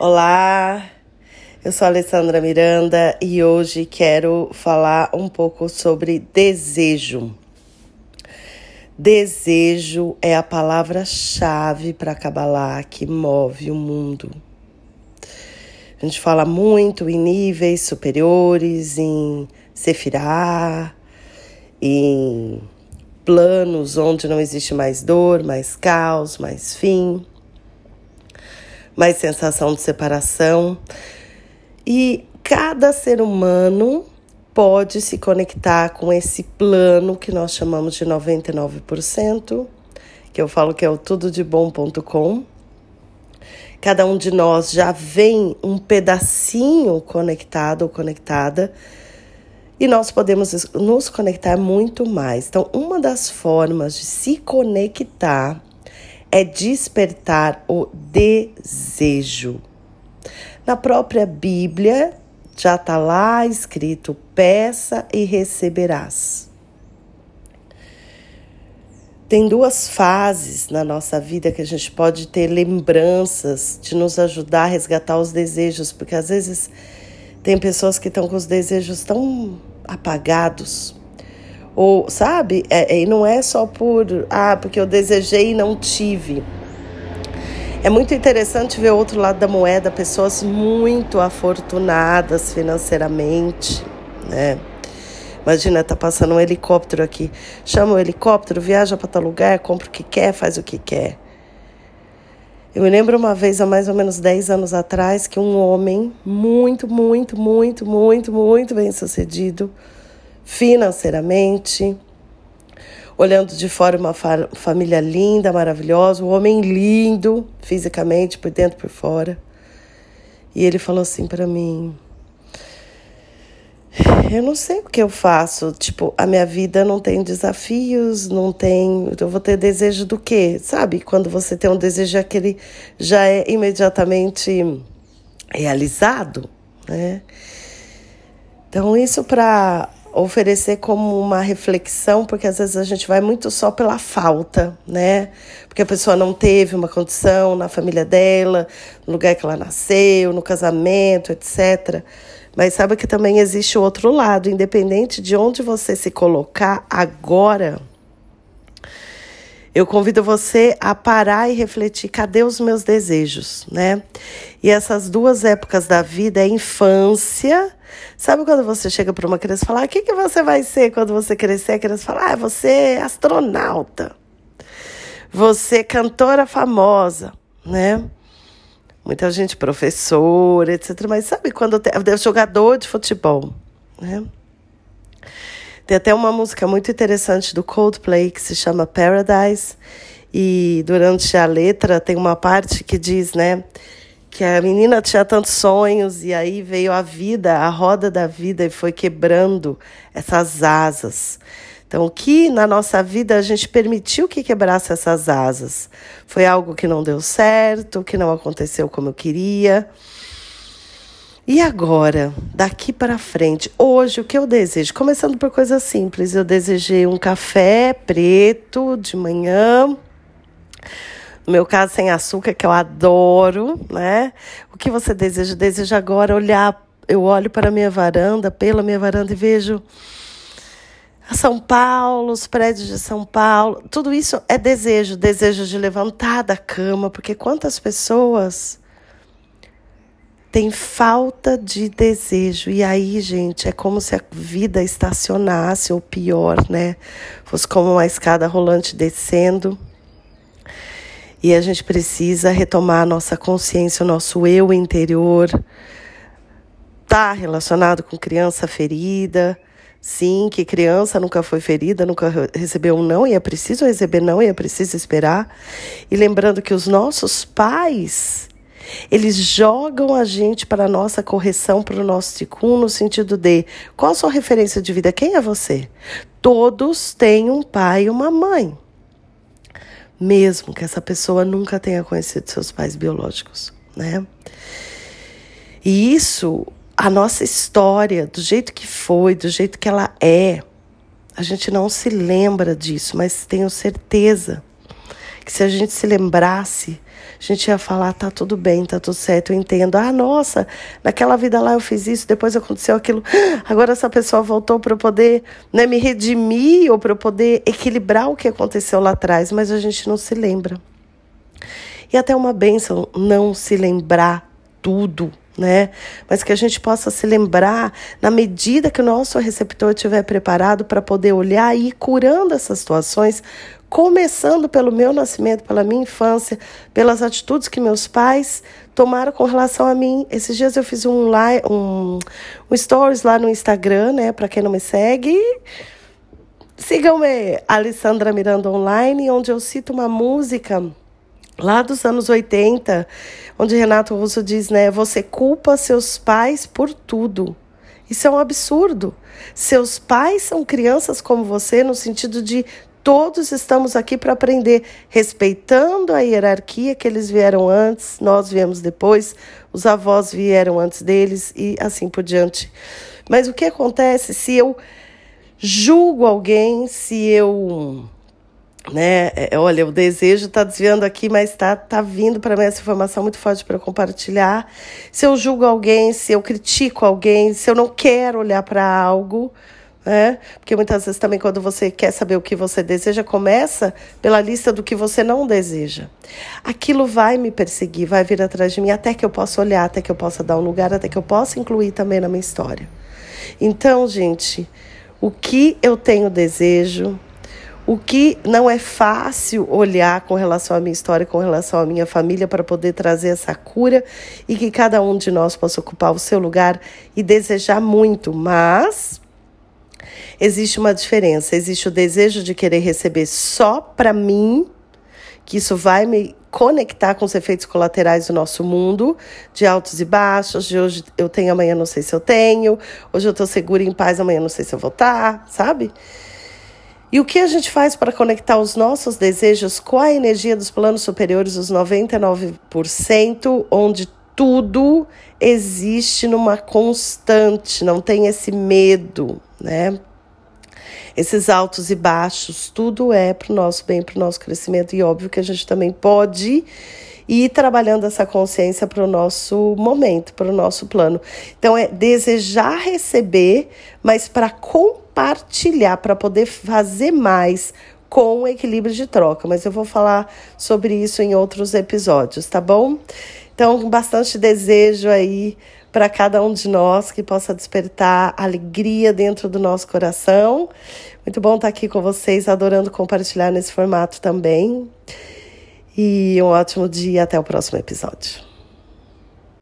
Olá, eu sou a Alessandra Miranda e hoje quero falar um pouco sobre desejo. Desejo é a palavra-chave para Kabbalah que move o mundo. A gente fala muito em níveis superiores, em Sefirah, em planos onde não existe mais dor, mais caos, mais fim mais sensação de separação. E cada ser humano pode se conectar com esse plano que nós chamamos de 99%, que eu falo que é o tudodebom.com. Cada um de nós já vem um pedacinho conectado ou conectada e nós podemos nos conectar muito mais. Então, uma das formas de se conectar é despertar o desejo. Na própria Bíblia já está lá escrito: peça e receberás. Tem duas fases na nossa vida que a gente pode ter lembranças de nos ajudar a resgatar os desejos, porque às vezes tem pessoas que estão com os desejos tão apagados, ou, sabe? É, e não é só por, ah, porque eu desejei e não tive. É muito interessante ver o outro lado da moeda, pessoas muito afortunadas financeiramente, né? Imagina, tá passando um helicóptero aqui. Chama o helicóptero, viaja para tal lugar, compra o que quer, faz o que quer. Eu me lembro uma vez, há mais ou menos 10 anos atrás, que um homem muito, muito, muito, muito, muito bem sucedido financeiramente, olhando de fora uma fa família linda, maravilhosa, um homem lindo fisicamente, por dentro e por fora. E ele falou assim para mim: Eu não sei o que eu faço. Tipo, a minha vida não tem desafios, não tem. Eu vou ter desejo do quê? Sabe? Quando você tem um desejo, aquele já é imediatamente realizado, né? Então, isso para oferecer como uma reflexão, porque às vezes a gente vai muito só pela falta, né? Porque a pessoa não teve uma condição na família dela, no lugar que ela nasceu, no casamento, etc. Mas sabe que também existe o outro lado, independente de onde você se colocar agora. Eu convido você a parar e refletir: cadê os meus desejos, né? E essas duas épocas da vida é infância Sabe quando você chega para uma criança e fala: ah, o que, que você vai ser quando você crescer? A criança fala: ah, você é astronauta, você é cantora famosa, né? Muita gente professora, etc. Mas sabe quando tem jogador de futebol, né? Tem até uma música muito interessante do Coldplay que se chama Paradise. E durante a letra tem uma parte que diz, né? Que a menina tinha tantos sonhos e aí veio a vida, a roda da vida e foi quebrando essas asas. Então, o que na nossa vida a gente permitiu que quebrasse essas asas? Foi algo que não deu certo, que não aconteceu como eu queria. E agora, daqui para frente, hoje o que eu desejo? Começando por coisas simples, eu desejei um café preto de manhã no meu caso, sem açúcar, que eu adoro, né? O que você deseja? Deseja agora olhar. Eu olho para a minha varanda, pela minha varanda, e vejo São Paulo, os prédios de São Paulo. Tudo isso é desejo, desejo de levantar da cama, porque quantas pessoas têm falta de desejo. E aí, gente, é como se a vida estacionasse, ou pior, né? Fosse como uma escada rolante descendo e a gente precisa retomar a nossa consciência, o nosso eu interior. Está relacionado com criança ferida. Sim, que criança nunca foi ferida, nunca recebeu um não, e é preciso receber não, e é preciso esperar. E lembrando que os nossos pais, eles jogam a gente para a nossa correção, para o nosso ticum, no sentido de qual a sua referência de vida? Quem é você? Todos têm um pai e uma mãe mesmo que essa pessoa nunca tenha conhecido seus pais biológicos, né? E isso, a nossa história, do jeito que foi, do jeito que ela é, a gente não se lembra disso, mas tenho certeza que se a gente se lembrasse, a gente ia falar, tá tudo bem, tá tudo certo, eu entendo. Ah, nossa, naquela vida lá eu fiz isso, depois aconteceu aquilo. Agora essa pessoa voltou para eu poder né, me redimir ou para eu poder equilibrar o que aconteceu lá atrás, mas a gente não se lembra. E até uma benção não se lembrar tudo, né? Mas que a gente possa se lembrar na medida que o nosso receptor estiver preparado para poder olhar e ir curando essas situações, começando pelo meu nascimento, pela minha infância, pelas atitudes que meus pais tomaram com relação a mim. Esses dias eu fiz um live, um, um stories lá no Instagram, né? Para quem não me segue, sigam-me, Alessandra Miranda Online, onde eu cito uma música lá dos anos 80, onde Renato Russo diz, né, você culpa seus pais por tudo. Isso é um absurdo. Seus pais são crianças como você no sentido de todos estamos aqui para aprender, respeitando a hierarquia que eles vieram antes, nós viemos depois, os avós vieram antes deles e assim por diante. Mas o que acontece se eu julgo alguém, se eu né? É, olha, o desejo está desviando aqui, mas está tá vindo para mim essa informação muito forte para compartilhar. Se eu julgo alguém, se eu critico alguém, se eu não quero olhar para algo, né? Porque muitas vezes também quando você quer saber o que você deseja, começa pela lista do que você não deseja. Aquilo vai me perseguir, vai vir atrás de mim até que eu possa olhar, até que eu possa dar um lugar, até que eu possa incluir também na minha história. Então, gente, o que eu tenho desejo, o que não é fácil olhar com relação à minha história, com relação à minha família, para poder trazer essa cura e que cada um de nós possa ocupar o seu lugar e desejar muito, mas existe uma diferença. Existe o desejo de querer receber só para mim, que isso vai me conectar com os efeitos colaterais do nosso mundo, de altos e baixos, de hoje eu tenho, amanhã não sei se eu tenho, hoje eu estou segura e em paz, amanhã não sei se eu vou estar, tá, sabe? E o que a gente faz para conectar os nossos desejos com a energia dos planos superiores, os 99%, onde tudo existe numa constante, não tem esse medo, né? Esses altos e baixos, tudo é para o nosso bem, para o nosso crescimento, e óbvio que a gente também pode ir trabalhando essa consciência para o nosso momento, para o nosso plano. Então, é desejar receber, mas para compartilhar para poder fazer mais com equilíbrio de troca. Mas eu vou falar sobre isso em outros episódios, tá bom? Então, bastante desejo aí para cada um de nós que possa despertar alegria dentro do nosso coração. Muito bom estar aqui com vocês, adorando compartilhar nesse formato também. E um ótimo dia, até o próximo episódio.